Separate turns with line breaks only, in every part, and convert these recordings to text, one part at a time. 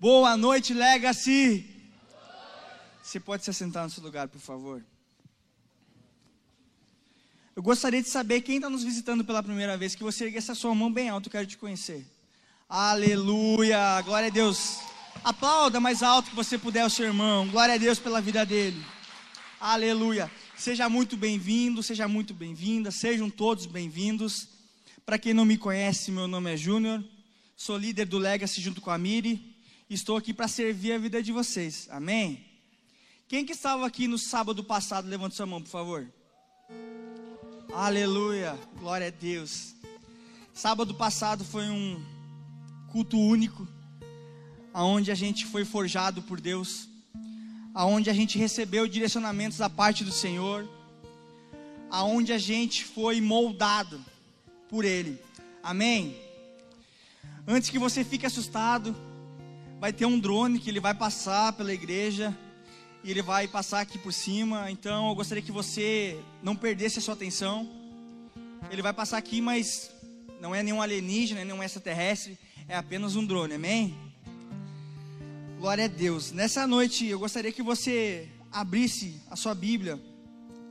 Boa noite, Legacy. Você pode se assentar no seu lugar, por favor. Eu gostaria de saber quem está nos visitando pela primeira vez, que você erguesse a sua mão bem alto, eu quero te conhecer. Aleluia, glória a Deus. Aplauda mais alto que você puder o seu irmão. Glória a Deus pela vida dele. Aleluia. Seja muito bem-vindo, seja muito bem-vinda, sejam todos bem-vindos. Para quem não me conhece, meu nome é Júnior, sou líder do Legacy junto com a Miri. Estou aqui para servir a vida de vocês. Amém? Quem que estava aqui no sábado passado? Levante sua mão, por favor. Aleluia, glória a Deus. Sábado passado foi um culto único, aonde a gente foi forjado por Deus, aonde a gente recebeu direcionamentos da parte do Senhor, aonde a gente foi moldado por Ele. Amém? Antes que você fique assustado, vai ter um drone que ele vai passar pela igreja e ele vai passar aqui por cima. Então eu gostaria que você não perdesse a sua atenção. Ele vai passar aqui, mas não é nenhum alienígena, nenhum extraterrestre, é apenas um drone, amém? Glória a Deus. Nessa noite eu gostaria que você abrisse a sua Bíblia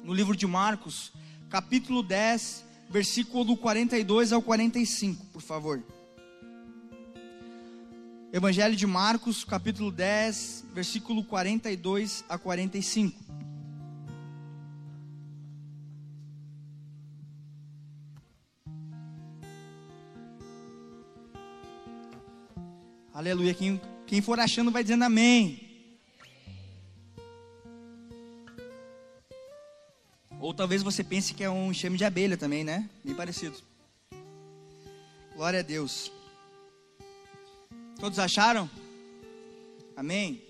no livro de Marcos, capítulo 10, versículo do 42 ao 45, por favor. Evangelho de Marcos, capítulo 10, versículo 42 a 45. Aleluia. Quem, quem for achando vai dizendo amém. Ou talvez você pense que é um enxame de abelha também, né? Bem parecido. Glória a Deus. Todos acharam? Amém?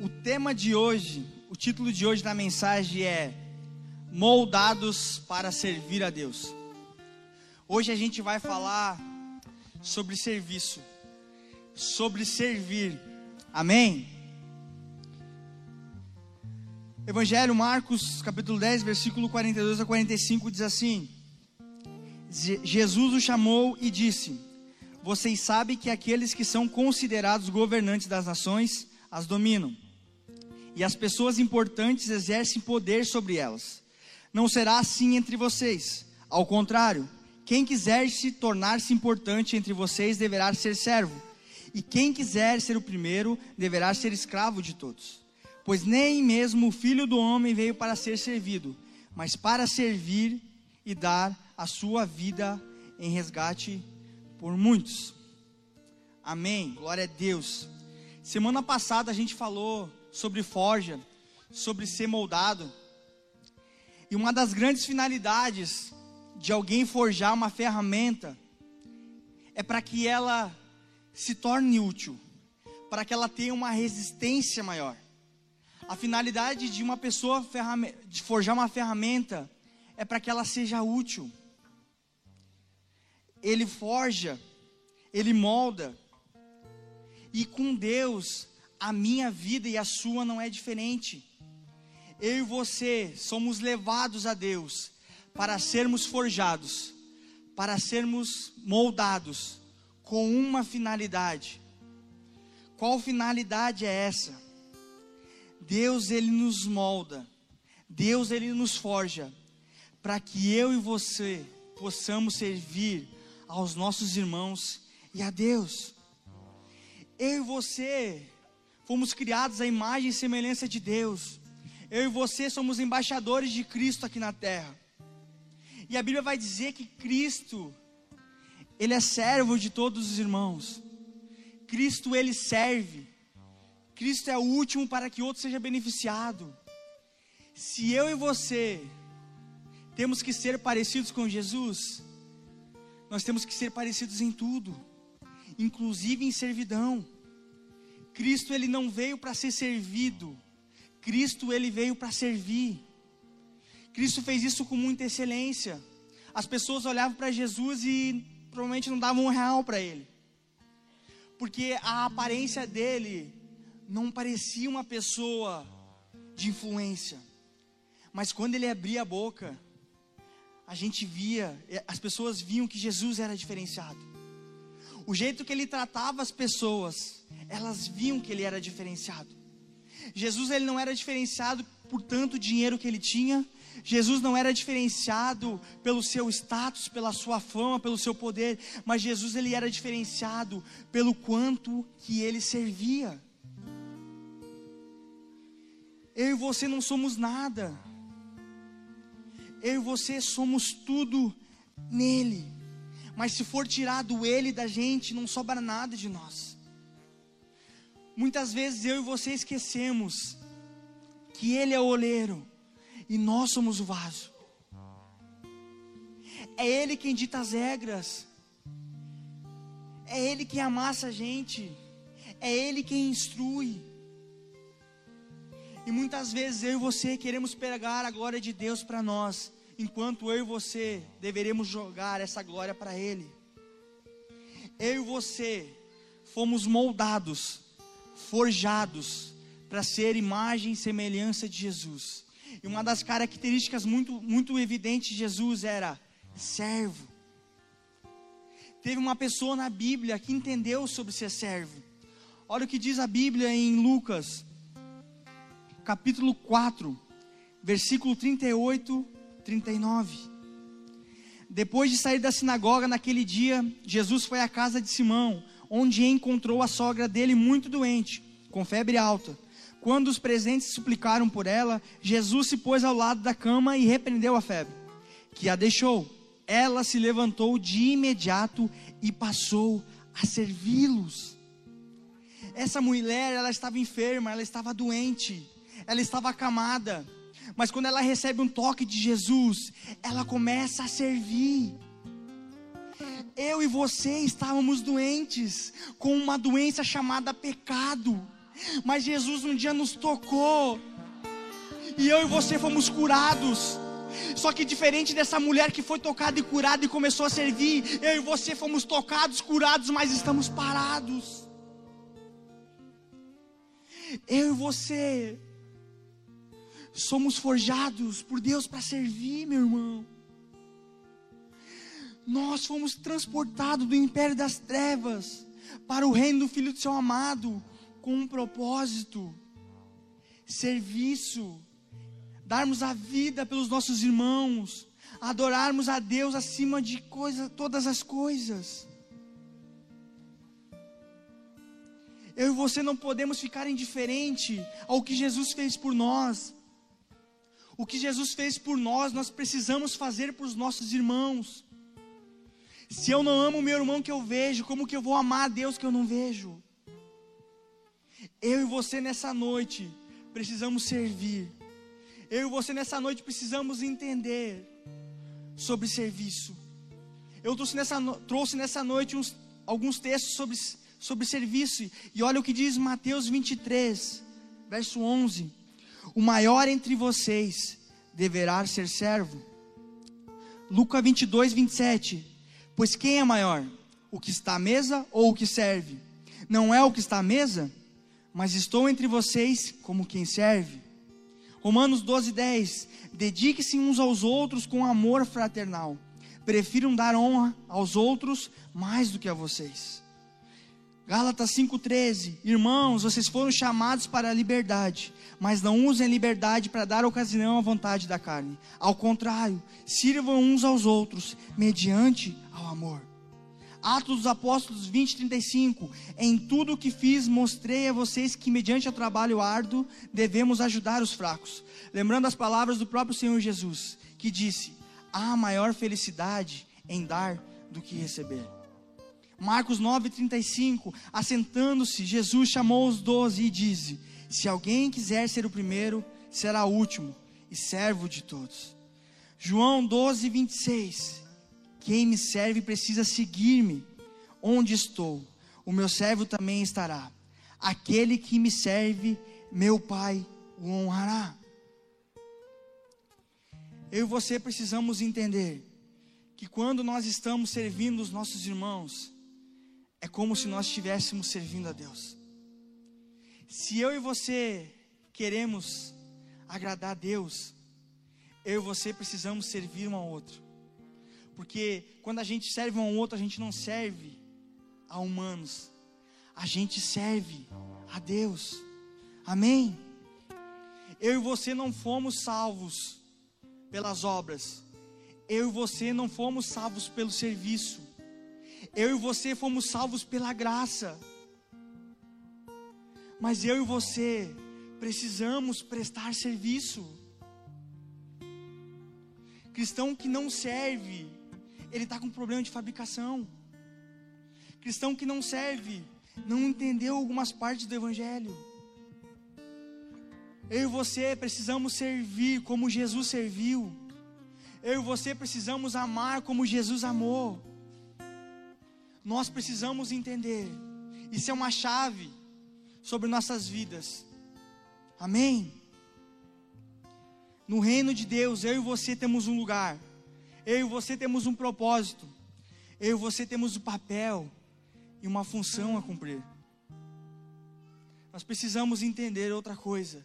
O tema de hoje, o título de hoje da mensagem é Moldados para servir a Deus. Hoje a gente vai falar sobre serviço, sobre servir. Amém? Evangelho Marcos, capítulo 10, versículo 42 a 45 diz assim: Jesus o chamou e disse: Vocês sabem que aqueles que são considerados governantes das nações as dominam, e as pessoas importantes exercem poder sobre elas. Não será assim entre vocês. Ao contrário, quem quiser se tornar-se importante entre vocês deverá ser servo, e quem quiser ser o primeiro deverá ser escravo de todos. Pois nem mesmo o filho do homem veio para ser servido, mas para servir e dar a sua vida em resgate por muitos. Amém. Glória a Deus. Semana passada a gente falou sobre forja, sobre ser moldado. E uma das grandes finalidades de alguém forjar uma ferramenta é para que ela se torne útil, para que ela tenha uma resistência maior. A finalidade de uma pessoa de forjar uma ferramenta é para que ela seja útil ele forja, ele molda. E com Deus, a minha vida e a sua não é diferente. Eu e você somos levados a Deus para sermos forjados, para sermos moldados com uma finalidade. Qual finalidade é essa? Deus ele nos molda, Deus ele nos forja para que eu e você possamos servir aos nossos irmãos e a Deus. Eu e você fomos criados à imagem e semelhança de Deus. Eu e você somos embaixadores de Cristo aqui na terra. E a Bíblia vai dizer que Cristo, Ele é servo de todos os irmãos. Cristo, Ele serve. Cristo é o último para que outro seja beneficiado. Se eu e você temos que ser parecidos com Jesus, nós temos que ser parecidos em tudo, inclusive em servidão. Cristo ele não veio para ser servido, Cristo ele veio para servir. Cristo fez isso com muita excelência. As pessoas olhavam para Jesus e provavelmente não davam um real para ele, porque a aparência dele não parecia uma pessoa de influência, mas quando ele abria a boca, a gente via, as pessoas viam que Jesus era diferenciado. O jeito que ele tratava as pessoas, elas viam que ele era diferenciado. Jesus ele não era diferenciado por tanto dinheiro que ele tinha. Jesus não era diferenciado pelo seu status, pela sua fama, pelo seu poder, mas Jesus ele era diferenciado pelo quanto que ele servia. Eu e você não somos nada. Eu e você somos tudo nele. Mas se for tirado ele da gente, não sobra nada de nós. Muitas vezes eu e você esquecemos que ele é o oleiro e nós somos o vaso. É ele quem dita as regras. É ele quem amassa a gente. É ele quem instrui. E muitas vezes eu e você queremos pegar a glória de Deus para nós, enquanto eu e você deveremos jogar essa glória para Ele. Eu e você fomos moldados, forjados para ser imagem e semelhança de Jesus. E uma das características muito, muito evidentes de Jesus era servo. Teve uma pessoa na Bíblia que entendeu sobre ser servo. Olha o que diz a Bíblia em Lucas, capítulo 4, versículo 38, 39. Depois de sair da sinagoga naquele dia, Jesus foi à casa de Simão, onde encontrou a sogra dele muito doente, com febre alta. Quando os presentes suplicaram por ela, Jesus se pôs ao lado da cama e repreendeu a febre, que a deixou. Ela se levantou de imediato e passou a servi-los. Essa mulher, ela estava enferma, ela estava doente ela estava acamada. Mas quando ela recebe um toque de Jesus, ela começa a servir. Eu e você estávamos doentes com uma doença chamada pecado. Mas Jesus um dia nos tocou. E eu e você fomos curados. Só que diferente dessa mulher que foi tocada e curada e começou a servir, eu e você fomos tocados, curados, mas estamos parados. Eu e você somos forjados por Deus para servir, meu irmão. Nós fomos transportados do império das trevas para o reino do Filho do seu amado, com um propósito: serviço, darmos a vida pelos nossos irmãos, adorarmos a Deus acima de coisa, todas as coisas. Eu e você não podemos ficar indiferente ao que Jesus fez por nós. O que Jesus fez por nós, nós precisamos fazer para os nossos irmãos. Se eu não amo o meu irmão que eu vejo, como que eu vou amar a Deus que eu não vejo? Eu e você nessa noite precisamos servir. Eu e você nessa noite precisamos entender sobre serviço. Eu trouxe nessa, trouxe nessa noite uns, alguns textos sobre, sobre serviço. E olha o que diz Mateus 23, verso 11. O maior entre vocês deverá ser servo. Lucas 22, 27. Pois quem é maior? O que está à mesa ou o que serve? Não é o que está à mesa, mas estou entre vocês como quem serve. Romanos 12, 10. Dedique-se uns aos outros com amor fraternal. Prefiram dar honra aos outros mais do que a vocês. Gálatas 5,13: Irmãos, vocês foram chamados para a liberdade, mas não usem a liberdade para dar ocasião à vontade da carne. Ao contrário, sirvam uns aos outros, mediante ao amor. Atos dos Apóstolos 20, 35. Em tudo o que fiz, mostrei a vocês que, mediante o trabalho árduo, devemos ajudar os fracos. Lembrando as palavras do próprio Senhor Jesus, que disse: Há maior felicidade em dar do que receber. Marcos 9,35, assentando-se, Jesus chamou os doze e disse: Se alguém quiser ser o primeiro, será o último e servo de todos. João 12, 26, quem me serve precisa seguir-me, onde estou, o meu servo também estará. Aquele que me serve, meu Pai o honrará. Eu e você precisamos entender que quando nós estamos servindo os nossos irmãos, é como se nós estivéssemos servindo a Deus. Se eu e você queremos agradar a Deus, eu e você precisamos servir um ao outro. Porque quando a gente serve um ao outro, a gente não serve a humanos. A gente serve a Deus. Amém? Eu e você não fomos salvos pelas obras. Eu e você não fomos salvos pelo serviço. Eu e você fomos salvos pela graça. Mas eu e você precisamos prestar serviço. Cristão que não serve, ele está com problema de fabricação. Cristão que não serve, não entendeu algumas partes do Evangelho. Eu e você precisamos servir como Jesus serviu. Eu e você precisamos amar como Jesus amou. Nós precisamos entender. Isso é uma chave sobre nossas vidas. Amém? No reino de Deus, eu e você temos um lugar, eu e você temos um propósito, eu e você temos um papel e uma função a cumprir. Nós precisamos entender outra coisa: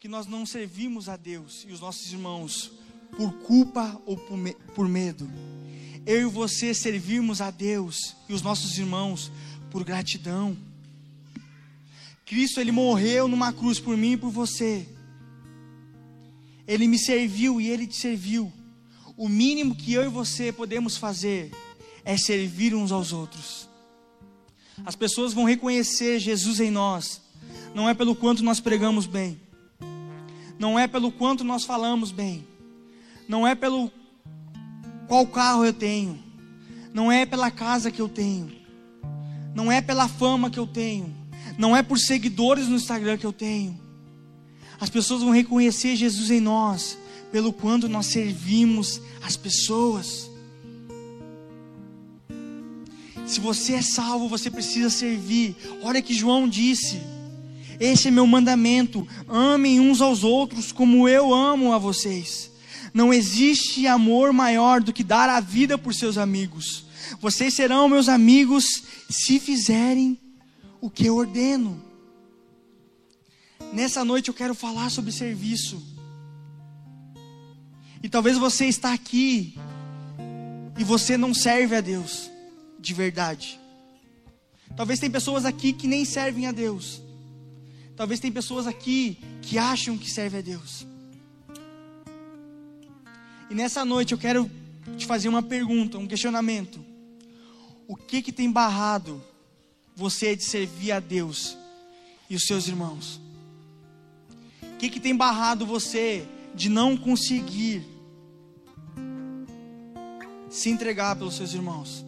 que nós não servimos a Deus e os nossos irmãos por culpa ou por, me por medo. Eu e você servimos a Deus e os nossos irmãos por gratidão. Cristo ele morreu numa cruz por mim e por você. Ele me serviu e ele te serviu. O mínimo que eu e você podemos fazer é servir uns aos outros. As pessoas vão reconhecer Jesus em nós, não é pelo quanto nós pregamos bem, não é pelo quanto nós falamos bem, não é pelo qual carro eu tenho, não é pela casa que eu tenho, não é pela fama que eu tenho, não é por seguidores no Instagram que eu tenho. As pessoas vão reconhecer Jesus em nós, pelo quanto nós servimos as pessoas. Se você é salvo, você precisa servir. Olha que João disse: Esse é meu mandamento: amem uns aos outros como eu amo a vocês. Não existe amor maior do que dar a vida por seus amigos. Vocês serão meus amigos se fizerem o que eu ordeno. Nessa noite eu quero falar sobre serviço. E talvez você está aqui e você não serve a Deus de verdade. Talvez tem pessoas aqui que nem servem a Deus. Talvez tem pessoas aqui que acham que servem a Deus. E nessa noite eu quero te fazer uma pergunta, um questionamento. O que que tem barrado você de servir a Deus e os seus irmãos? O que, que tem barrado você de não conseguir se entregar pelos seus irmãos?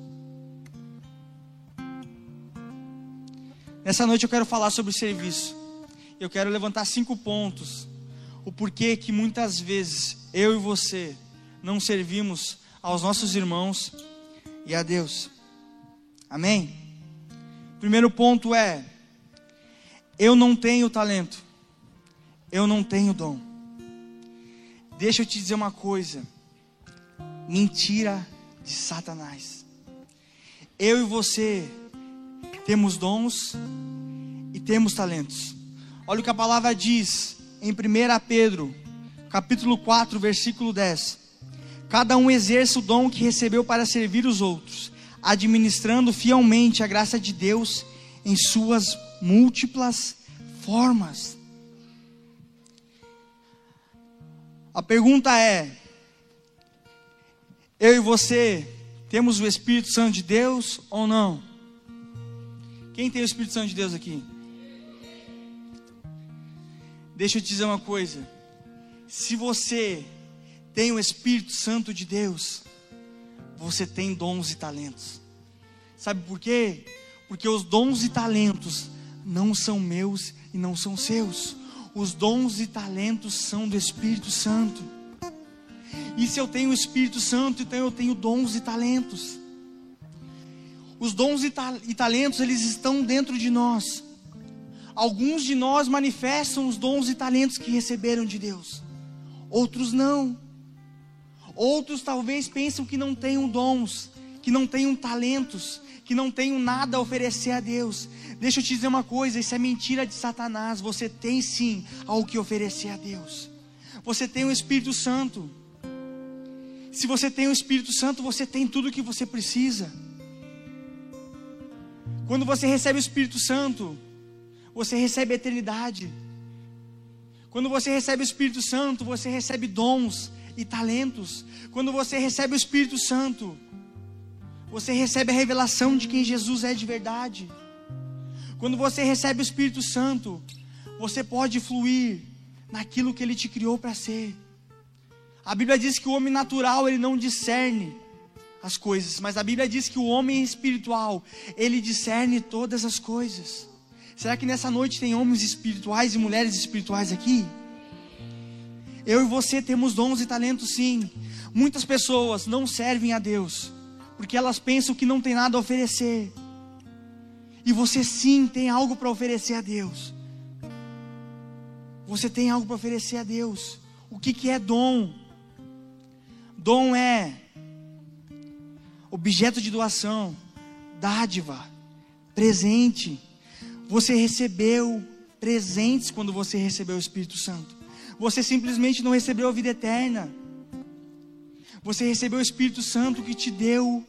Nessa noite eu quero falar sobre serviço. Eu quero levantar cinco pontos. O porquê que muitas vezes eu e você não servimos aos nossos irmãos e a Deus. Amém? Primeiro ponto é: eu não tenho talento, eu não tenho dom. Deixa eu te dizer uma coisa: mentira de Satanás. Eu e você temos dons e temos talentos. Olha o que a palavra diz em 1 Pedro, capítulo 4, versículo 10. Cada um exerce o dom que recebeu para servir os outros administrando fielmente a graça de Deus em suas múltiplas formas. A pergunta é: eu e você temos o Espírito Santo de Deus ou não? Quem tem o Espírito Santo de Deus aqui? Deixa eu te dizer uma coisa. Se você tem o Espírito Santo de Deus, você tem dons e talentos. Sabe por quê? Porque os dons e talentos não são meus e não são seus. Os dons e talentos são do Espírito Santo. E se eu tenho o Espírito Santo, então eu tenho dons e talentos. Os dons e, ta e talentos, eles estão dentro de nós. Alguns de nós manifestam os dons e talentos que receberam de Deus, outros não. Outros talvez pensam que não tenham dons, que não tenham talentos, que não tenham nada a oferecer a Deus. Deixa eu te dizer uma coisa: isso é mentira de Satanás. Você tem sim algo que oferecer a Deus. Você tem o Espírito Santo. Se você tem o Espírito Santo, você tem tudo o que você precisa. Quando você recebe o Espírito Santo, você recebe a eternidade. Quando você recebe o Espírito Santo, você recebe dons e talentos. Quando você recebe o Espírito Santo, você recebe a revelação de quem Jesus é de verdade. Quando você recebe o Espírito Santo, você pode fluir naquilo que ele te criou para ser. A Bíblia diz que o homem natural ele não discerne as coisas, mas a Bíblia diz que o homem espiritual, ele discerne todas as coisas. Será que nessa noite tem homens espirituais e mulheres espirituais aqui? Eu e você temos dons e talentos sim. Muitas pessoas não servem a Deus porque elas pensam que não tem nada a oferecer. E você sim tem algo para oferecer a Deus. Você tem algo para oferecer a Deus. O que, que é dom? Dom é objeto de doação, dádiva, presente. Você recebeu presentes quando você recebeu o Espírito Santo. Você simplesmente não recebeu a vida eterna. Você recebeu o Espírito Santo que te deu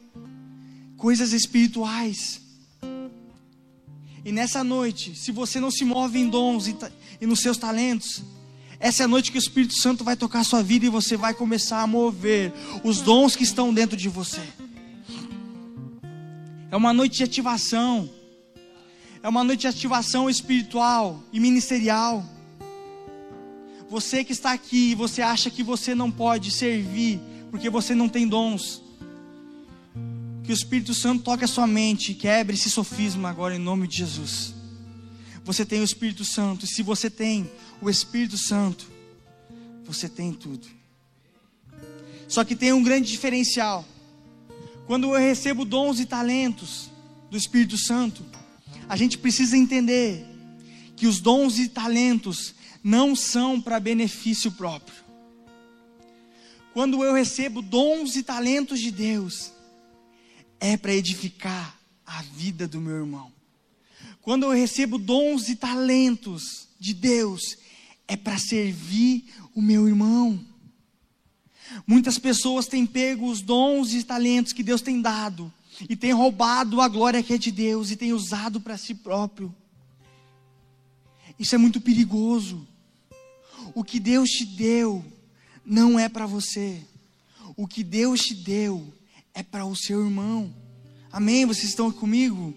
coisas espirituais. E nessa noite, se você não se move em dons e, e, nos seus talentos, essa é a noite que o Espírito Santo vai tocar a sua vida e você vai começar a mover os dons que estão dentro de você. É uma noite de ativação. É uma noite de ativação espiritual e ministerial. Você que está aqui, você acha que você não pode servir porque você não tem dons. Que o Espírito Santo toque a sua mente, quebre esse sofisma agora em nome de Jesus. Você tem o Espírito Santo, e se você tem o Espírito Santo, você tem tudo. Só que tem um grande diferencial. Quando eu recebo dons e talentos do Espírito Santo, a gente precisa entender que os dons e talentos não são para benefício próprio. Quando eu recebo dons e talentos de Deus, é para edificar a vida do meu irmão. Quando eu recebo dons e talentos de Deus, é para servir o meu irmão. Muitas pessoas têm pego os dons e talentos que Deus tem dado e têm roubado a glória que é de Deus e têm usado para si próprio. Isso é muito perigoso. O que Deus te deu não é para você. O que Deus te deu é para o seu irmão. Amém? Vocês estão comigo?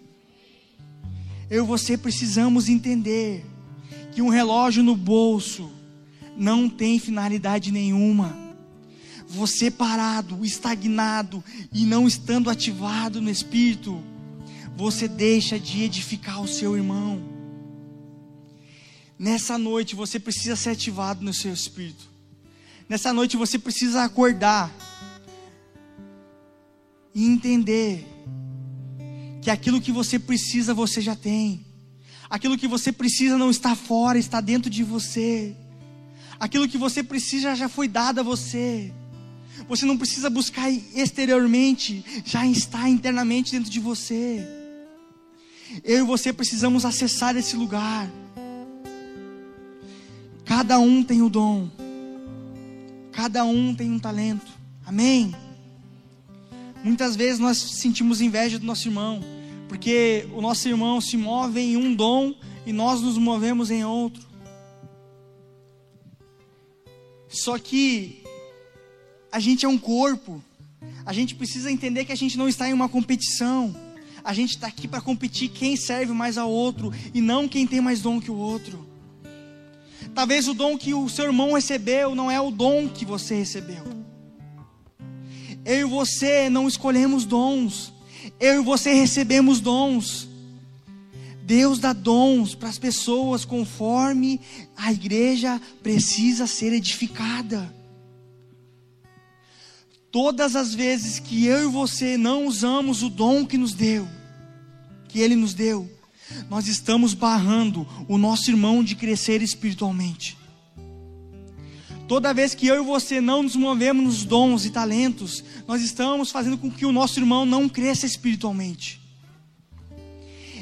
Eu e você precisamos entender que um relógio no bolso não tem finalidade nenhuma. Você parado, estagnado e não estando ativado no espírito, você deixa de edificar o seu irmão. Nessa noite você precisa ser ativado no seu espírito. Nessa noite você precisa acordar e entender que aquilo que você precisa você já tem. Aquilo que você precisa não está fora, está dentro de você. Aquilo que você precisa já foi dado a você. Você não precisa buscar exteriormente, já está internamente dentro de você. Eu e você precisamos acessar esse lugar. Cada um tem o dom. Cada um tem um talento. Amém? Muitas vezes nós sentimos inveja do nosso irmão, porque o nosso irmão se move em um dom e nós nos movemos em outro. Só que a gente é um corpo, a gente precisa entender que a gente não está em uma competição. A gente está aqui para competir quem serve mais ao outro e não quem tem mais dom que o outro. Talvez o dom que o seu irmão recebeu não é o dom que você recebeu. Eu e você não escolhemos dons. Eu e você recebemos dons. Deus dá dons para as pessoas conforme a igreja precisa ser edificada. Todas as vezes que eu e você não usamos o dom que nos deu, que Ele nos deu, nós estamos barrando o nosso irmão de crescer espiritualmente. Toda vez que eu e você não nos movemos nos dons e talentos, nós estamos fazendo com que o nosso irmão não cresça espiritualmente.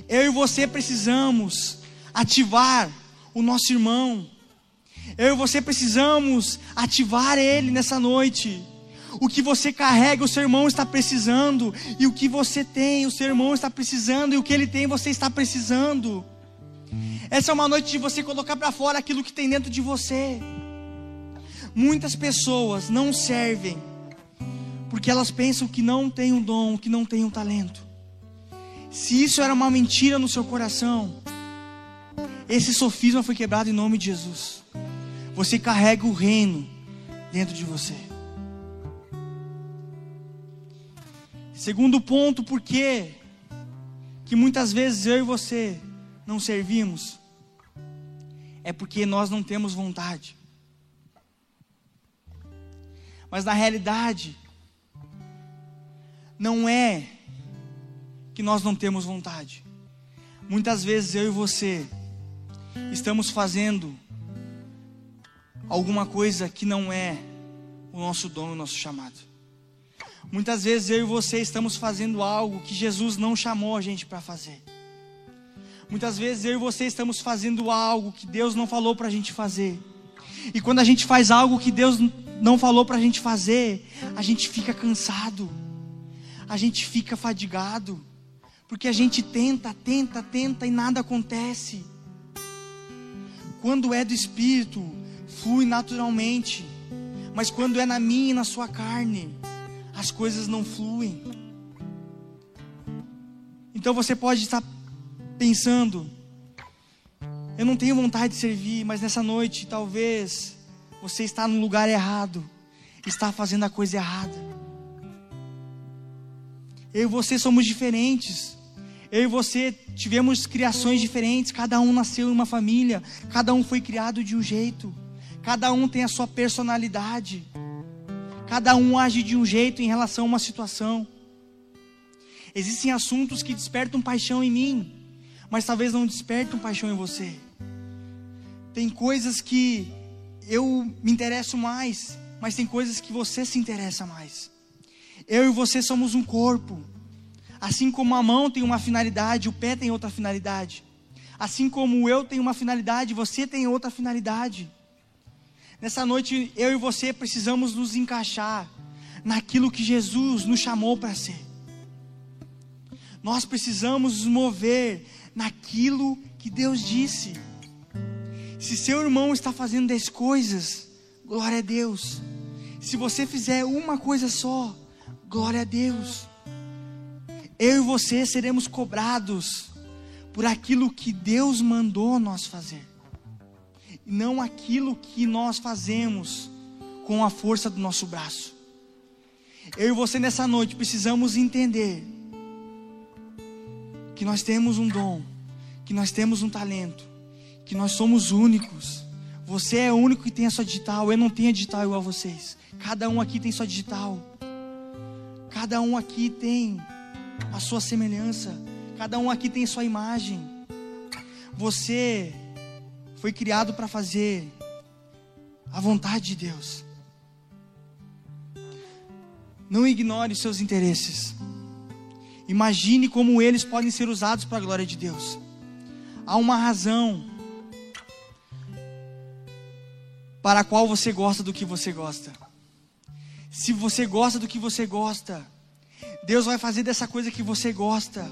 Eu e você precisamos ativar o nosso irmão. Eu e você precisamos ativar ele nessa noite. O que você carrega, o seu irmão está precisando. E o que você tem, o seu irmão está precisando. E o que ele tem, você está precisando. Essa é uma noite de você colocar para fora aquilo que tem dentro de você. Muitas pessoas não servem porque elas pensam que não tem um dom, que não tem um talento. Se isso era uma mentira no seu coração, esse sofisma foi quebrado em nome de Jesus. Você carrega o reino dentro de você. Segundo ponto, por que que muitas vezes eu e você não servimos? É porque nós não temos vontade. Mas na realidade, não é que nós não temos vontade. Muitas vezes eu e você estamos fazendo alguma coisa que não é o nosso dom, o nosso chamado. Muitas vezes eu e você estamos fazendo algo que Jesus não chamou a gente para fazer. Muitas vezes eu e você estamos fazendo algo que Deus não falou para a gente fazer. E quando a gente faz algo que Deus não falou para a gente fazer, a gente fica cansado, a gente fica fadigado, porque a gente tenta, tenta, tenta e nada acontece. Quando é do Espírito, flui naturalmente, mas quando é na minha e na sua carne, as coisas não fluem. Então você pode estar pensando, eu não tenho vontade de servir, mas nessa noite talvez você está no lugar errado, está fazendo a coisa errada. Eu e você somos diferentes. Eu e você tivemos criações diferentes, cada um nasceu em uma família, cada um foi criado de um jeito, cada um tem a sua personalidade, cada um age de um jeito em relação a uma situação. Existem assuntos que despertam paixão em mim, mas talvez não despertem paixão em você. Tem coisas que eu me interesso mais, mas tem coisas que você se interessa mais. Eu e você somos um corpo. Assim como a mão tem uma finalidade, o pé tem outra finalidade. Assim como eu tenho uma finalidade, você tem outra finalidade. Nessa noite, eu e você precisamos nos encaixar naquilo que Jesus nos chamou para ser. Nós precisamos nos mover naquilo que Deus disse. Se seu irmão está fazendo dez coisas, glória a Deus. Se você fizer uma coisa só, glória a Deus. Eu e você seremos cobrados por aquilo que Deus mandou nós fazer, não aquilo que nós fazemos com a força do nosso braço. Eu e você nessa noite precisamos entender que nós temos um dom, que nós temos um talento, que nós somos únicos. Você é o único que tem a sua digital, eu não tenho a digital igual a vocês. Cada um aqui tem sua digital. Cada um aqui tem a sua semelhança. Cada um aqui tem sua imagem. Você foi criado para fazer a vontade de Deus. Não ignore seus interesses. Imagine como eles podem ser usados para a glória de Deus. Há uma razão para a qual você gosta do que você gosta. Se você gosta do que você gosta, Deus vai fazer dessa coisa que você gosta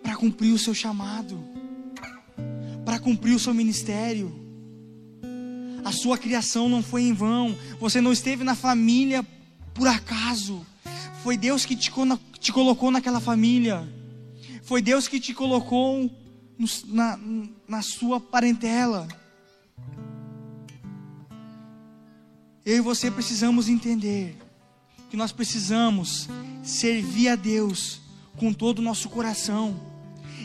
para cumprir o seu chamado, para cumprir o seu ministério. A sua criação não foi em vão, você não esteve na família por acaso. Foi Deus que te, te colocou naquela família. Foi Deus que te colocou no, na, na sua parentela. Eu e você precisamos entender que nós precisamos servir a Deus com todo o nosso coração.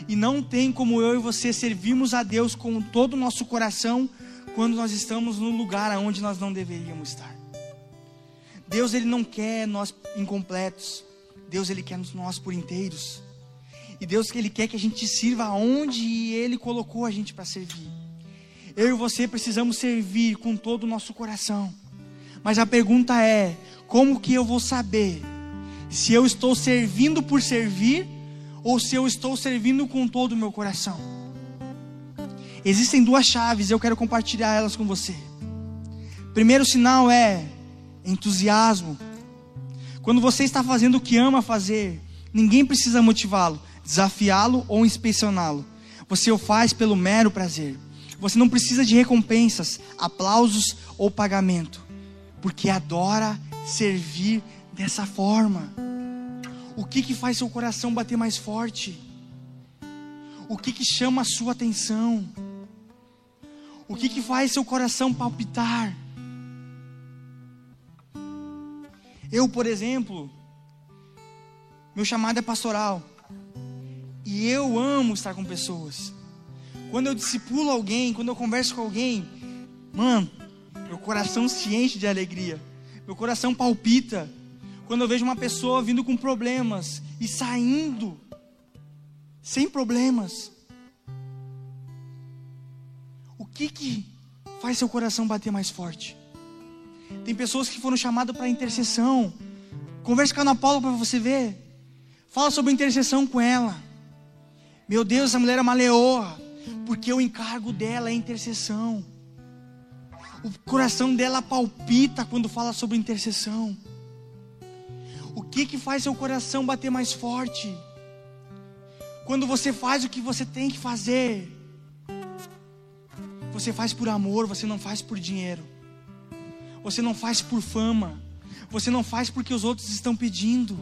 E não tem como eu e você servirmos a Deus com todo o nosso coração quando nós estamos no lugar aonde nós não deveríamos estar. Deus ele não quer nós incompletos. Deus ele quer nós por inteiros. E Deus ele quer que a gente sirva onde ele colocou a gente para servir. Eu e você precisamos servir com todo o nosso coração. Mas a pergunta é: como que eu vou saber se eu estou servindo por servir ou se eu estou servindo com todo o meu coração? Existem duas chaves, eu quero compartilhar elas com você. Primeiro sinal é entusiasmo Quando você está fazendo o que ama fazer, ninguém precisa motivá-lo, desafiá-lo ou inspecioná-lo. Você o faz pelo mero prazer. Você não precisa de recompensas, aplausos ou pagamento, porque adora servir dessa forma. O que que faz seu coração bater mais forte? O que que chama a sua atenção? O que que faz seu coração palpitar? Eu, por exemplo, meu chamado é pastoral. E eu amo estar com pessoas. Quando eu discipulo alguém, quando eu converso com alguém, mano, meu coração se enche de alegria. Meu coração palpita. Quando eu vejo uma pessoa vindo com problemas e saindo sem problemas. O que que faz seu coração bater mais forte? Tem pessoas que foram chamadas para intercessão. Converse com a Ana Paula para você ver. Fala sobre intercessão com ela. Meu Deus, essa mulher é uma leoa. Porque o encargo dela é intercessão. O coração dela palpita quando fala sobre intercessão. Que que faz seu coração bater mais forte? Quando você faz o que você tem que fazer. Você faz por amor, você não faz por dinheiro. Você não faz por fama. Você não faz porque os outros estão pedindo.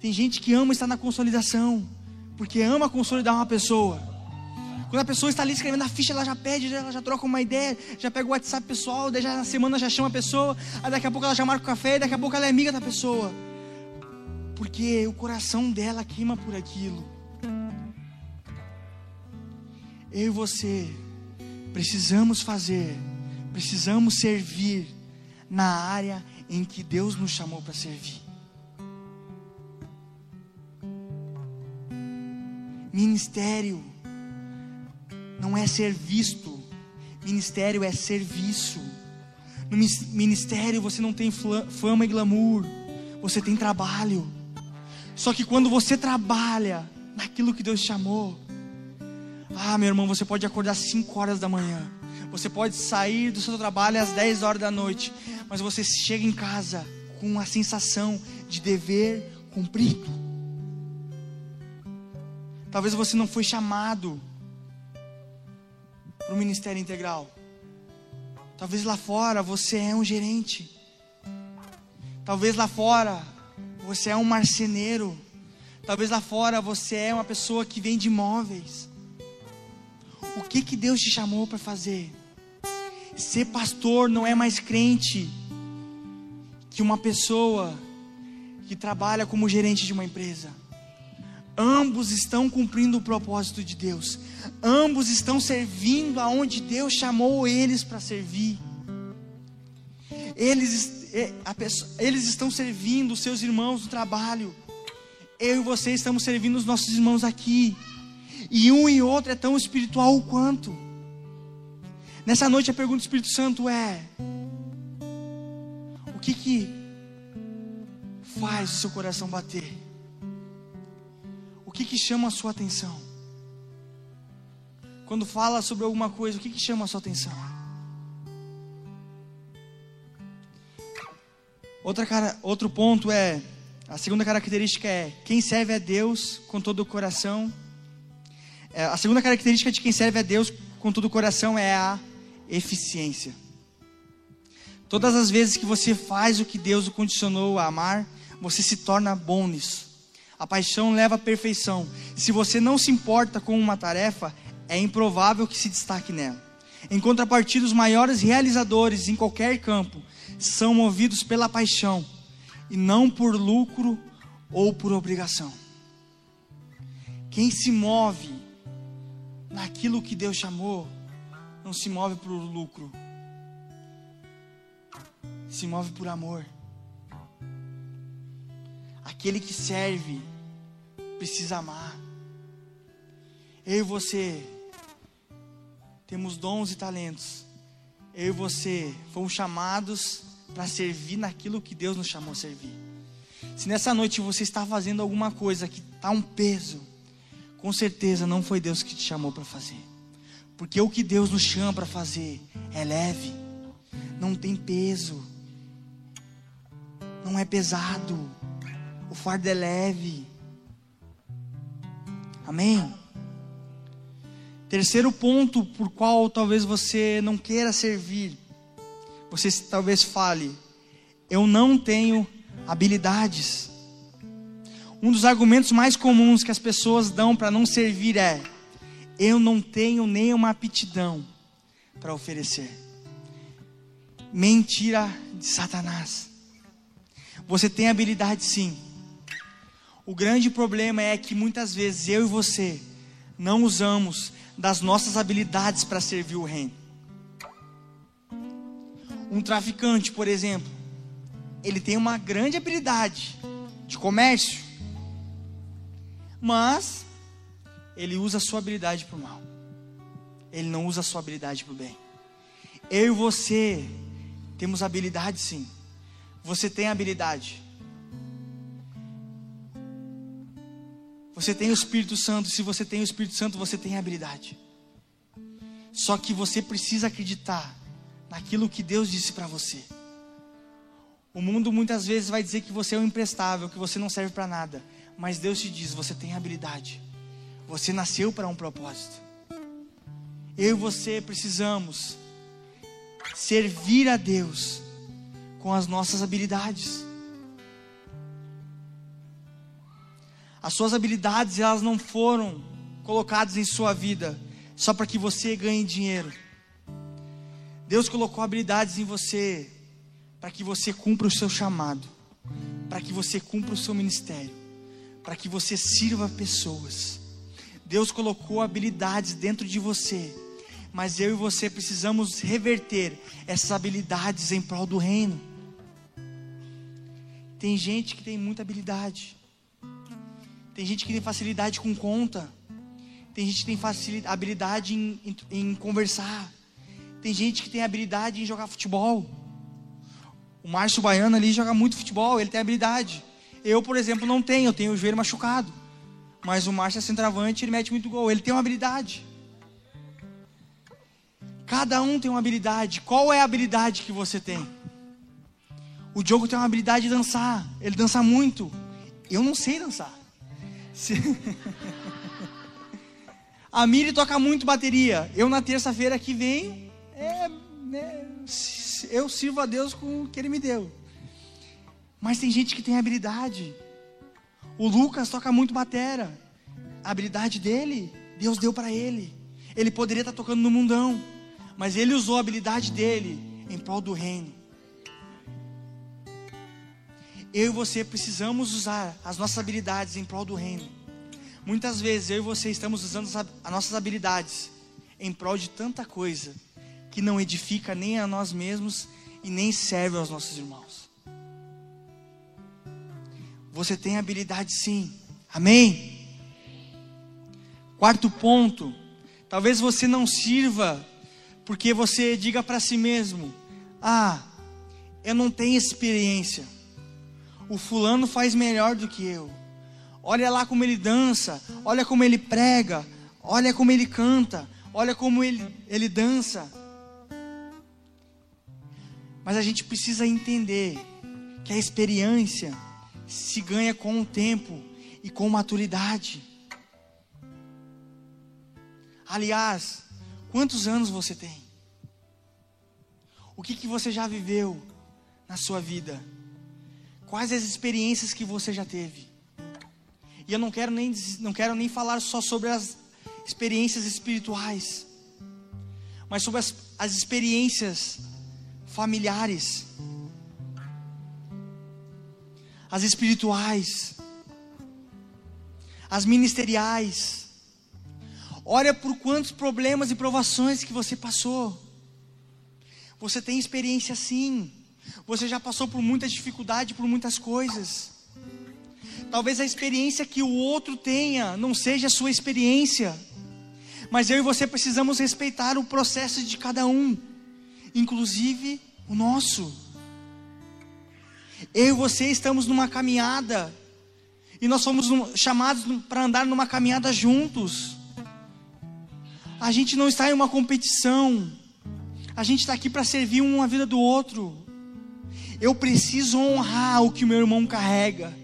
Tem gente que ama estar na consolidação, porque ama consolidar uma pessoa. Quando a pessoa está ali escrevendo a ficha, ela já pede, ela já troca uma ideia, já pega o WhatsApp pessoal, daí já na semana já chama a pessoa, aí daqui a pouco ela já marca o café, daqui a pouco ela é amiga da pessoa. Porque o coração dela queima por aquilo. Eu e você precisamos fazer, precisamos servir na área em que Deus nos chamou para servir. Ministério não é ser visto, ministério é serviço. No ministério você não tem fama e glamour, você tem trabalho. Só que quando você trabalha naquilo que Deus chamou, ah, meu irmão, você pode acordar às 5 horas da manhã. Você pode sair do seu trabalho às 10 horas da noite. Mas você chega em casa com a sensação de dever cumprido. Talvez você não foi chamado para o ministério integral. Talvez lá fora você é um gerente. Talvez lá fora você é um marceneiro. Talvez lá fora você é uma pessoa que vende imóveis. O que que Deus te chamou para fazer? Ser pastor não é mais crente que uma pessoa que trabalha como gerente de uma empresa. Ambos estão cumprindo o propósito de Deus. Ambos estão servindo aonde Deus chamou eles para servir. Eles, pessoa, eles estão servindo os seus irmãos no trabalho. Eu e você estamos servindo os nossos irmãos aqui. E um e outro é tão espiritual quanto. Nessa noite a pergunta do Espírito Santo é: O que que faz o seu coração bater? O que que chama a sua atenção? Quando fala sobre alguma coisa, o que que chama a sua atenção? Outra cara, outro ponto é a segunda característica é quem serve a Deus com todo o coração é, a segunda característica de quem serve a Deus com todo o coração é a eficiência. Todas as vezes que você faz o que Deus o condicionou a amar, você se torna bom nisso. A paixão leva à perfeição. Se você não se importa com uma tarefa, é improvável que se destaque nela. Em contrapartida, os maiores realizadores em qualquer campo são movidos pela paixão e não por lucro ou por obrigação. Quem se move naquilo que Deus chamou, não se move por lucro, se move por amor. Aquele que serve precisa amar. Eu e você temos dons e talentos. Eu e você fomos chamados para servir naquilo que Deus nos chamou a servir. Se nessa noite você está fazendo alguma coisa que está um peso, com certeza não foi Deus que te chamou para fazer. Porque o que Deus nos chama para fazer é leve. não tem peso, não é pesado, o fardo é leve. Amém? Terceiro ponto por qual talvez você não queira servir, você talvez fale, eu não tenho habilidades. Um dos argumentos mais comuns que as pessoas dão para não servir é: eu não tenho nenhuma aptidão para oferecer. Mentira de Satanás. Você tem habilidade sim. O grande problema é que muitas vezes eu e você não usamos das nossas habilidades para servir o reino. Um traficante, por exemplo, ele tem uma grande habilidade de comércio, mas ele usa a sua habilidade para o mal. Ele não usa a sua habilidade para o bem. Eu e você temos habilidade sim. Você tem habilidade. Você tem o Espírito Santo. Se você tem o Espírito Santo, você tem habilidade. Só que você precisa acreditar naquilo que Deus disse para você. O mundo muitas vezes vai dizer que você é um imprestável, que você não serve para nada. Mas Deus te diz: você tem habilidade. Você nasceu para um propósito. Eu e você precisamos servir a Deus com as nossas habilidades. As suas habilidades, elas não foram colocadas em sua vida só para que você ganhe dinheiro. Deus colocou habilidades em você para que você cumpra o seu chamado, para que você cumpra o seu ministério, para que você sirva pessoas. Deus colocou habilidades dentro de você, mas eu e você precisamos reverter essas habilidades em prol do reino. Tem gente que tem muita habilidade, tem gente que tem facilidade com conta, tem gente que tem facilidade, habilidade em, em, em conversar, tem gente que tem habilidade em jogar futebol. O Márcio Baiano ali joga muito futebol, ele tem habilidade. Eu, por exemplo, não tenho, eu tenho o joelho machucado. Mas o Márcio é centroavante, ele mete muito gol. Ele tem uma habilidade. Cada um tem uma habilidade. Qual é a habilidade que você tem? O Diogo tem uma habilidade de dançar. Ele dança muito. Eu não sei dançar. Se... a Miri toca muito bateria. Eu na terça-feira que vem, é, é, eu sirvo a Deus com o que Ele me deu. Mas tem gente que tem habilidade. O Lucas toca muito batera. A habilidade dele, Deus deu para ele. Ele poderia estar tá tocando no mundão, mas ele usou a habilidade dele em prol do reino. Eu e você precisamos usar as nossas habilidades em prol do reino. Muitas vezes eu e você estamos usando as nossas habilidades em prol de tanta coisa que não edifica nem a nós mesmos e nem serve aos nossos irmãos. Você tem habilidade sim. Amém? Quarto ponto. Talvez você não sirva porque você diga para si mesmo: Ah, eu não tenho experiência. O fulano faz melhor do que eu. Olha lá como ele dança, olha como ele prega, olha como ele canta, olha como ele, ele dança. Mas a gente precisa entender que a experiência se ganha com o tempo e com maturidade. Aliás, quantos anos você tem? O que, que você já viveu na sua vida? Quais as experiências que você já teve? E eu não quero nem, não quero nem falar só sobre as experiências espirituais, mas sobre as, as experiências familiares as espirituais, as ministeriais. Olha por quantos problemas e provações que você passou. Você tem experiência sim. Você já passou por muita dificuldade, por muitas coisas. Talvez a experiência que o outro tenha não seja a sua experiência. Mas eu e você precisamos respeitar o processo de cada um, inclusive o nosso. Eu e você estamos numa caminhada. E nós somos chamados para andar numa caminhada juntos. A gente não está em uma competição. A gente está aqui para servir um a vida do outro. Eu preciso honrar o que o meu irmão carrega.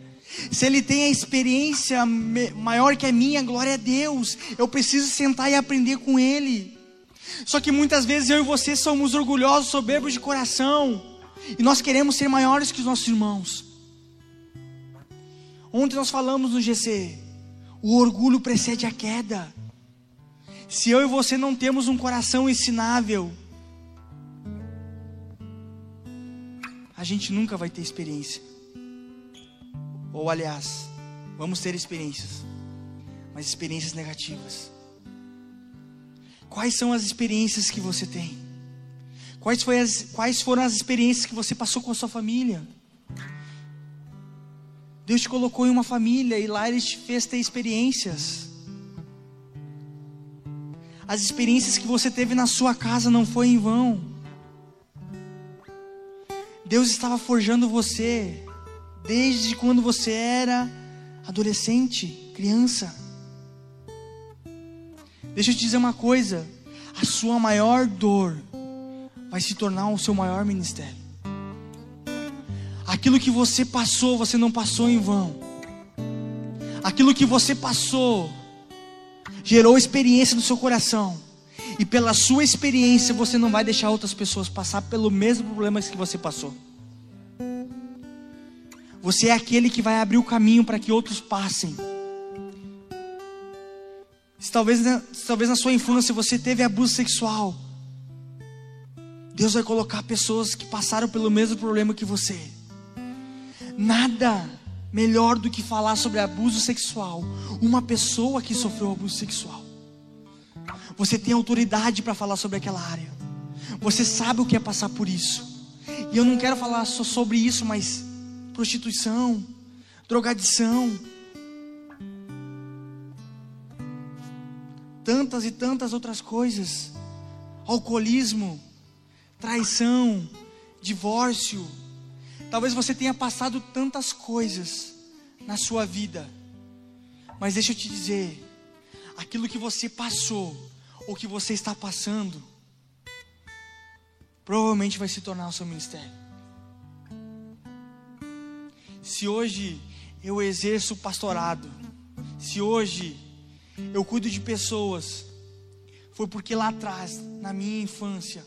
Se ele tem a experiência maior que a minha, glória a Deus. Eu preciso sentar e aprender com ele. Só que muitas vezes eu e você somos orgulhosos, soberbos de coração. E nós queremos ser maiores que os nossos irmãos. Ontem nós falamos no GC: o orgulho precede a queda. Se eu e você não temos um coração ensinável, a gente nunca vai ter experiência. Ou aliás, vamos ter experiências, mas experiências negativas. Quais são as experiências que você tem? Quais, foi as, quais foram as experiências que você passou com a sua família? Deus te colocou em uma família e lá Ele te fez ter experiências. As experiências que você teve na sua casa não foi em vão. Deus estava forjando você desde quando você era adolescente, criança. Deixa eu te dizer uma coisa: a sua maior dor vai se tornar o seu maior ministério. Aquilo que você passou, você não passou em vão. Aquilo que você passou gerou experiência no seu coração. E pela sua experiência, você não vai deixar outras pessoas passar pelo mesmo problema que você passou. Você é aquele que vai abrir o caminho para que outros passem. Se talvez, se talvez na sua infância você teve abuso sexual, Deus vai colocar pessoas que passaram pelo mesmo problema que você. Nada melhor do que falar sobre abuso sexual. Uma pessoa que sofreu abuso sexual. Você tem autoridade para falar sobre aquela área. Você sabe o que é passar por isso. E eu não quero falar só sobre isso, mas prostituição, drogadição, tantas e tantas outras coisas, alcoolismo, traição, divórcio. Talvez você tenha passado tantas coisas na sua vida, mas deixa eu te dizer, aquilo que você passou, ou que você está passando, provavelmente vai se tornar o seu ministério. Se hoje eu exerço o pastorado, se hoje eu cuido de pessoas, foi porque lá atrás, na minha infância,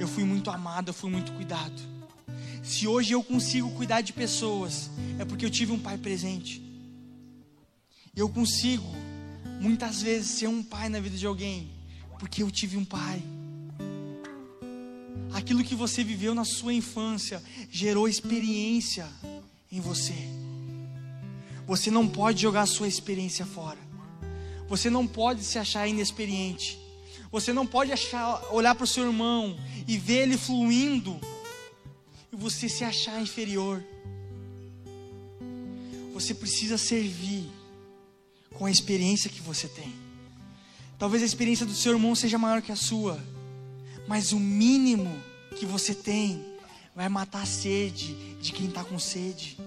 eu fui muito amado, eu fui muito cuidado. Se hoje eu consigo cuidar de pessoas, é porque eu tive um pai presente. Eu consigo, muitas vezes, ser um pai na vida de alguém, porque eu tive um pai. Aquilo que você viveu na sua infância gerou experiência em você. Você não pode jogar a sua experiência fora. Você não pode se achar inexperiente. Você não pode achar, olhar para o seu irmão e ver ele fluindo e você se achar inferior. Você precisa servir com a experiência que você tem. Talvez a experiência do seu irmão seja maior que a sua, mas o mínimo que você tem vai matar a sede de quem está com sede.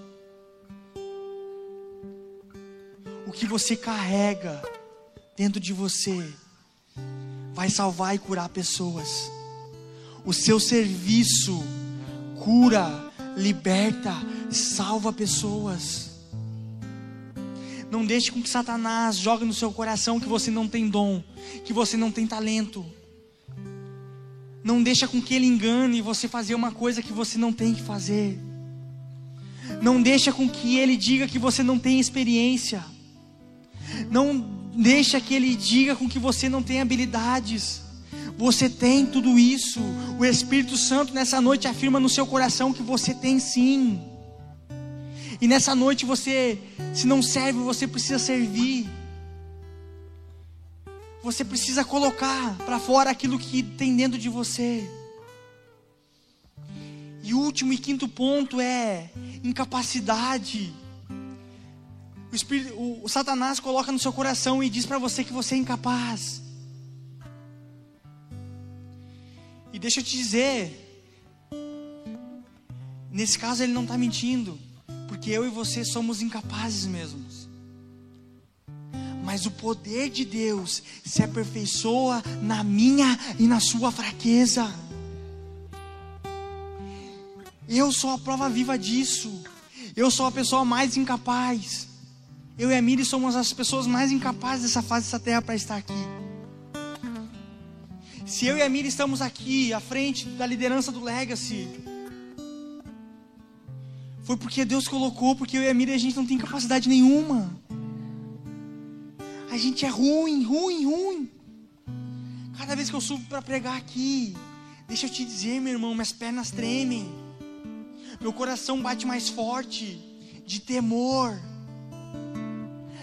O que você carrega dentro de você vai salvar e curar pessoas. O seu serviço cura, liberta, salva pessoas. Não deixe com que Satanás jogue no seu coração que você não tem dom, que você não tem talento. Não deixa com que ele engane você fazer uma coisa que você não tem que fazer. Não deixa com que ele diga que você não tem experiência. Não deixa que ele diga com que você não tem habilidades. Você tem tudo isso. O Espírito Santo nessa noite afirma no seu coração que você tem sim. E nessa noite você, se não serve, você precisa servir. Você precisa colocar para fora aquilo que tem dentro de você. E o último e quinto ponto é incapacidade. O, Espírito, o, o Satanás coloca no seu coração e diz para você que você é incapaz. E deixa eu te dizer, nesse caso ele não está mentindo, porque eu e você somos incapazes mesmos. Mas o poder de Deus se aperfeiçoa na minha e na sua fraqueza. Eu sou a prova viva disso. Eu sou a pessoa mais incapaz. Eu e a Miri somos as pessoas mais incapazes dessa fase dessa terra para estar aqui. Se eu e a Miri estamos aqui à frente da liderança do Legacy, foi porque Deus colocou, porque eu e a Miri a gente não tem capacidade nenhuma. A gente é ruim, ruim, ruim. Cada vez que eu subo para pregar aqui, deixa eu te dizer, meu irmão, minhas pernas tremem. Meu coração bate mais forte de temor.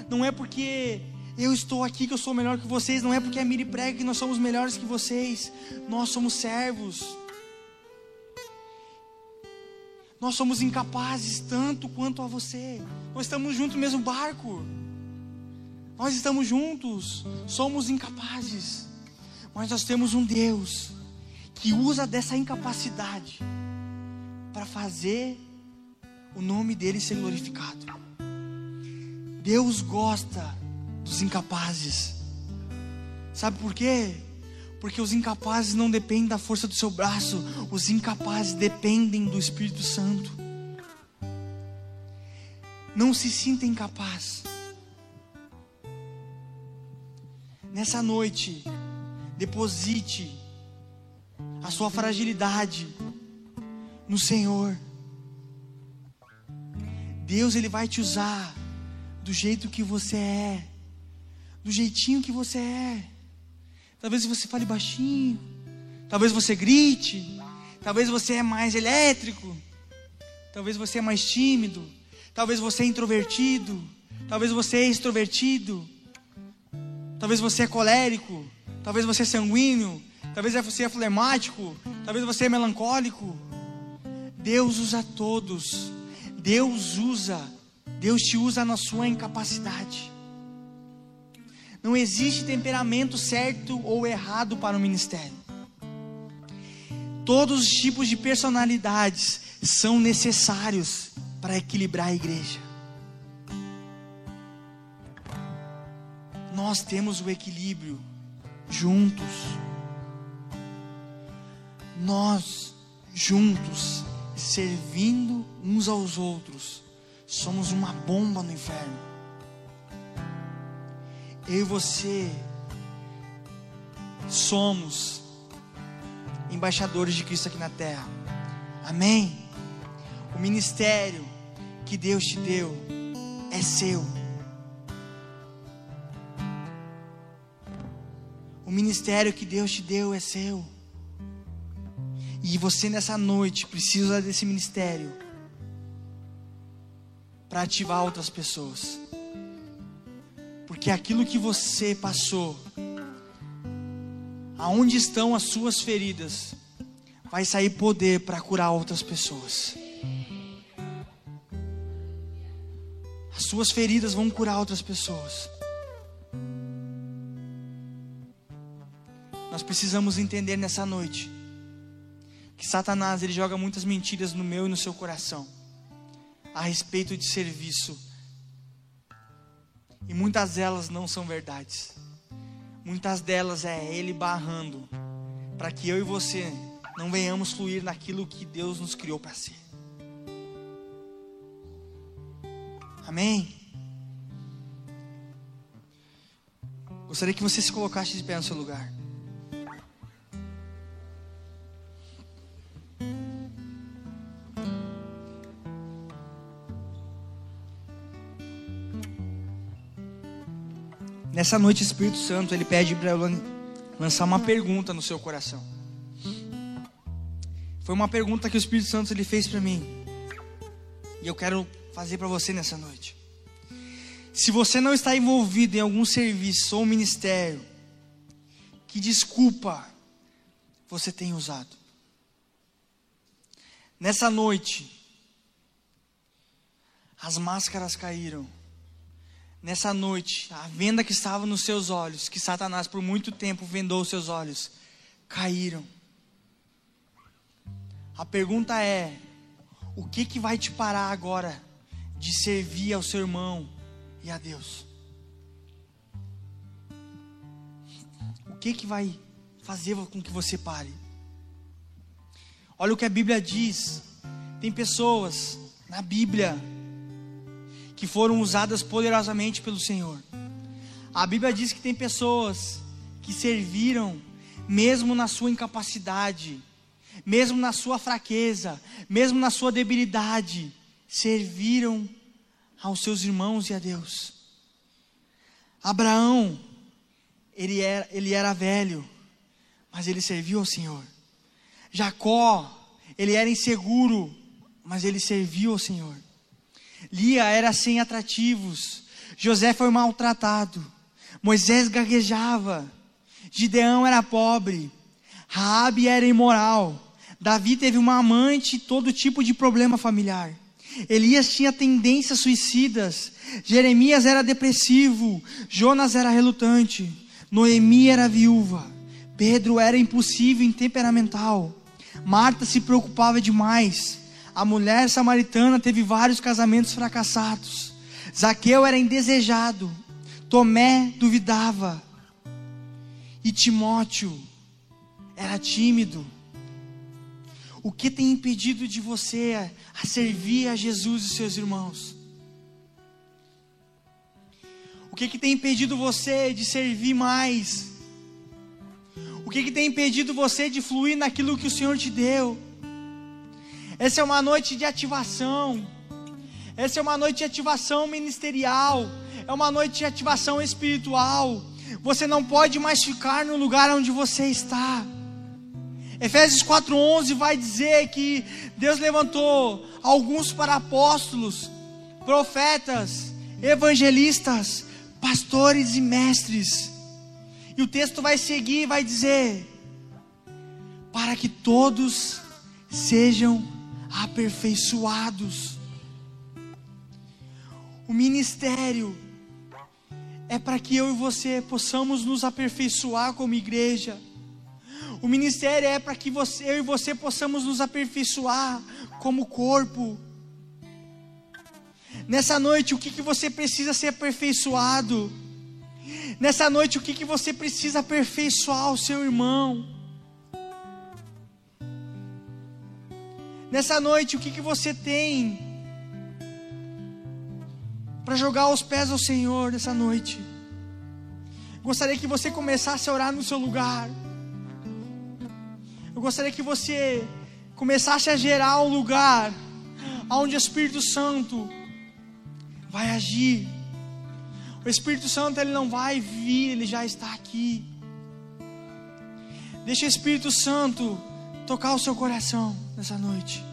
Não é porque eu estou aqui que eu sou melhor que vocês, não é porque a Miri prega que nós somos melhores que vocês. Nós somos servos. Nós somos incapazes tanto quanto a você. Nós estamos juntos no mesmo barco. Nós estamos juntos, somos incapazes. Mas nós temos um Deus que usa dessa incapacidade para fazer o nome dele ser glorificado. Deus gosta dos incapazes. Sabe por quê? Porque os incapazes não dependem da força do seu braço, os incapazes dependem do Espírito Santo. Não se sinta incapaz. Nessa noite, deposite a sua fragilidade no Senhor. Deus ele vai te usar do jeito que você é, do jeitinho que você é. Talvez você fale baixinho, talvez você grite, talvez você é mais elétrico, talvez você é mais tímido, talvez você é introvertido, talvez você é extrovertido, talvez você é colérico, talvez você é sanguíneo, talvez você é flemático, talvez você é melancólico. Deus usa todos. Deus usa. Deus te usa na sua incapacidade. Não existe temperamento certo ou errado para o ministério. Todos os tipos de personalidades são necessários para equilibrar a igreja. Nós temos o equilíbrio juntos. Nós juntos, servindo uns aos outros, somos uma bomba no inferno eu e você somos embaixadores de Cristo aqui na terra. Amém? O ministério que Deus te deu é seu. O ministério que Deus te deu é seu. E você nessa noite precisa desse ministério para ativar outras pessoas. Porque aquilo que você passou, aonde estão as suas feridas, vai sair poder para curar outras pessoas. As suas feridas vão curar outras pessoas. Nós precisamos entender nessa noite que Satanás ele joga muitas mentiras no meu e no seu coração a respeito de serviço e muitas delas não são verdades. Muitas delas é Ele barrando para que eu e você não venhamos fluir naquilo que Deus nos criou para ser. Amém? Gostaria que você se colocasse de pé no seu lugar. Nessa noite, o Espírito Santo ele pede para eu lançar uma pergunta no seu coração. Foi uma pergunta que o Espírito Santo ele fez para mim. E eu quero fazer para você nessa noite. Se você não está envolvido em algum serviço ou ministério, que desculpa você tem usado? Nessa noite, as máscaras caíram nessa noite, a venda que estava nos seus olhos, que Satanás por muito tempo vendou os seus olhos, caíram. A pergunta é: o que que vai te parar agora de servir ao seu irmão e a Deus? O que que vai fazer com que você pare? Olha o que a Bíblia diz. Tem pessoas na Bíblia que foram usadas poderosamente pelo Senhor. A Bíblia diz que tem pessoas que serviram mesmo na sua incapacidade, mesmo na sua fraqueza, mesmo na sua debilidade, serviram aos seus irmãos e a Deus. Abraão, ele era, ele era velho, mas ele serviu ao Senhor. Jacó, ele era inseguro, mas ele serviu ao Senhor. Lia era sem atrativos, José foi maltratado, Moisés gaguejava, Gideão era pobre, Raabe era imoral, Davi teve uma amante e todo tipo de problema familiar. Elias tinha tendências suicidas, Jeremias era depressivo, Jonas era relutante, Noemi era viúva, Pedro era impulsivo e temperamental, Marta se preocupava demais, a mulher samaritana teve vários casamentos fracassados, Zaqueu era indesejado, Tomé duvidava, e Timóteo era tímido. O que tem impedido de você a servir a Jesus e seus irmãos? O que, que tem impedido você de servir mais? O que, que tem impedido você de fluir naquilo que o Senhor te deu? Essa é uma noite de ativação. Essa é uma noite de ativação ministerial. É uma noite de ativação espiritual. Você não pode mais ficar no lugar onde você está. Efésios 4:11 vai dizer que Deus levantou alguns para apóstolos, profetas, evangelistas, pastores e mestres. E o texto vai seguir vai dizer: para que todos sejam aperfeiçoados. O ministério é para que eu e você possamos nos aperfeiçoar como igreja. O ministério é para que você, eu e você possamos nos aperfeiçoar como corpo. Nessa noite, o que, que você precisa ser aperfeiçoado? Nessa noite, o que, que você precisa aperfeiçoar o seu irmão? Nessa noite, o que, que você tem para jogar os pés ao Senhor nessa noite? Gostaria que você começasse a orar no seu lugar. Eu gostaria que você começasse a gerar um lugar onde o Espírito Santo vai agir. O Espírito Santo ele não vai vir, ele já está aqui. Deixa o Espírito Santo tocar o seu coração nessa noite.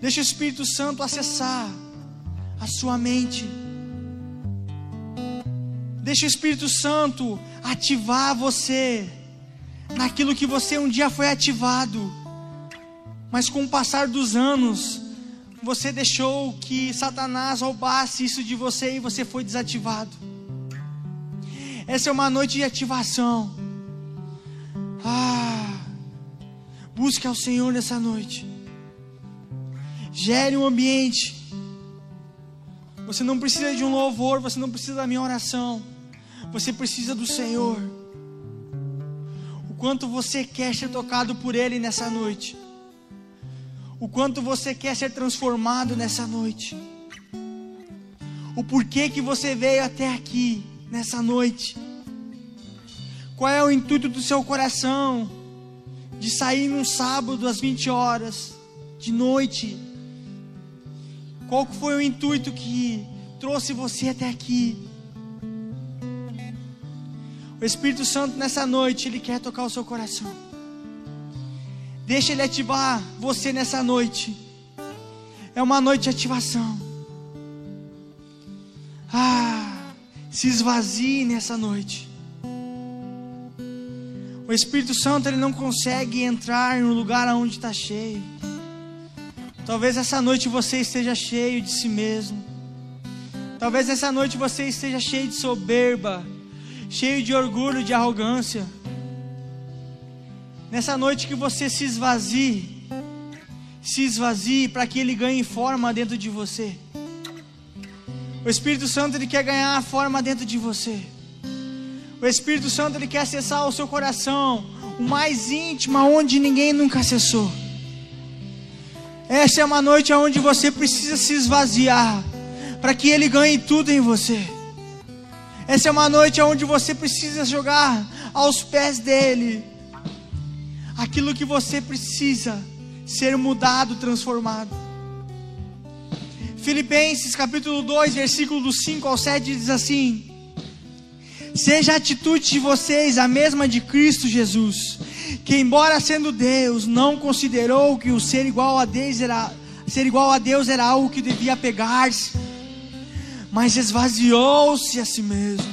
Deixa o Espírito Santo acessar a sua mente. Deixa o Espírito Santo ativar você naquilo que você um dia foi ativado, mas com o passar dos anos, você deixou que Satanás roubasse isso de você e você foi desativado. Essa é uma noite de ativação. Ah, busque ao Senhor nessa noite. Gere um ambiente. Você não precisa de um louvor, você não precisa da minha oração. Você precisa do Senhor quanto você quer ser tocado por Ele nessa noite, o quanto você quer ser transformado nessa noite, o porquê que você veio até aqui nessa noite, qual é o intuito do seu coração de sair num sábado às 20 horas de noite? Qual foi o intuito que trouxe você até aqui? O Espírito Santo nessa noite, ele quer tocar o seu coração. Deixa ele ativar você nessa noite. É uma noite de ativação. Ah, se esvazie nessa noite. Espírito Santo ele não consegue entrar no lugar onde está cheio. Talvez essa noite você esteja cheio de si mesmo. Talvez essa noite você esteja cheio de soberba cheio de orgulho, de arrogância. Nessa noite que você se esvazie, se esvazie para que ele ganhe forma dentro de você. O Espírito Santo ele quer ganhar forma dentro de você. O Espírito Santo ele quer acessar o seu coração, o mais íntimo, onde ninguém nunca acessou. Essa é uma noite onde você precisa se esvaziar para que Ele ganhe tudo em você. Essa é uma noite onde você precisa jogar aos pés dele aquilo que você precisa ser mudado, transformado. Filipenses capítulo 2, versículo do 5 ao 7 diz assim: Seja a atitude de vocês a mesma de Cristo Jesus, que embora sendo Deus, não considerou que o ser igual a Deus era ser igual a Deus era algo que devia pegar-se, mas esvaziou-se a si mesmo,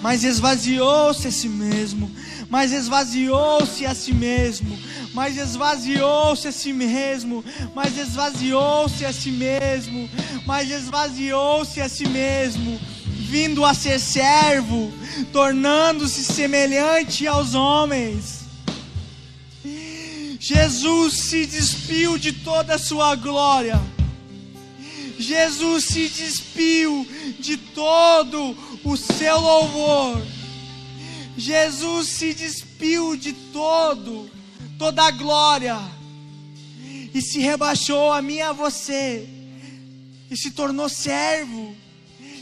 mas esvaziou-se a si mesmo, mas esvaziou-se a si mesmo, mas esvaziou-se a si mesmo, mas esvaziou-se a si mesmo, mas esvaziou-se a si mesmo, vindo a ser servo, tornando-se semelhante aos homens. Jesus se despiu de toda a sua glória. Jesus se despiu de todo o seu louvor. Jesus se despiu de todo, toda a glória. E se rebaixou a mim e a você. E se tornou servo.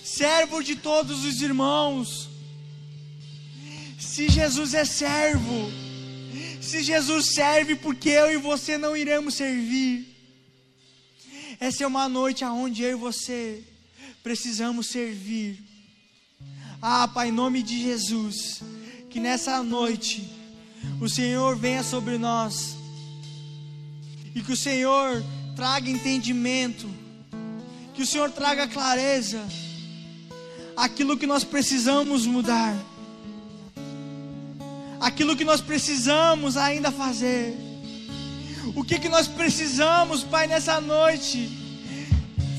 Servo de todos os irmãos. Se Jesus é servo, se Jesus serve, porque eu e você não iremos servir? Essa é uma noite aonde eu e você precisamos servir. Ah, Pai, em nome de Jesus, que nessa noite o Senhor venha sobre nós e que o Senhor traga entendimento, que o Senhor traga clareza, aquilo que nós precisamos mudar, aquilo que nós precisamos ainda fazer. O que, que nós precisamos, Pai, nessa noite?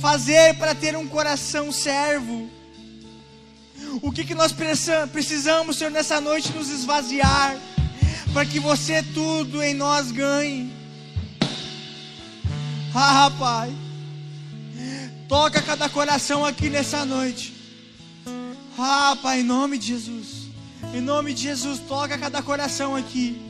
Fazer para ter um coração servo. O que, que nós precisamos, Senhor, nessa noite nos esvaziar, para que você tudo em nós ganhe. Ah, Pai, toca cada coração aqui nessa noite. Ah, Pai, em nome de Jesus, em nome de Jesus, toca cada coração aqui.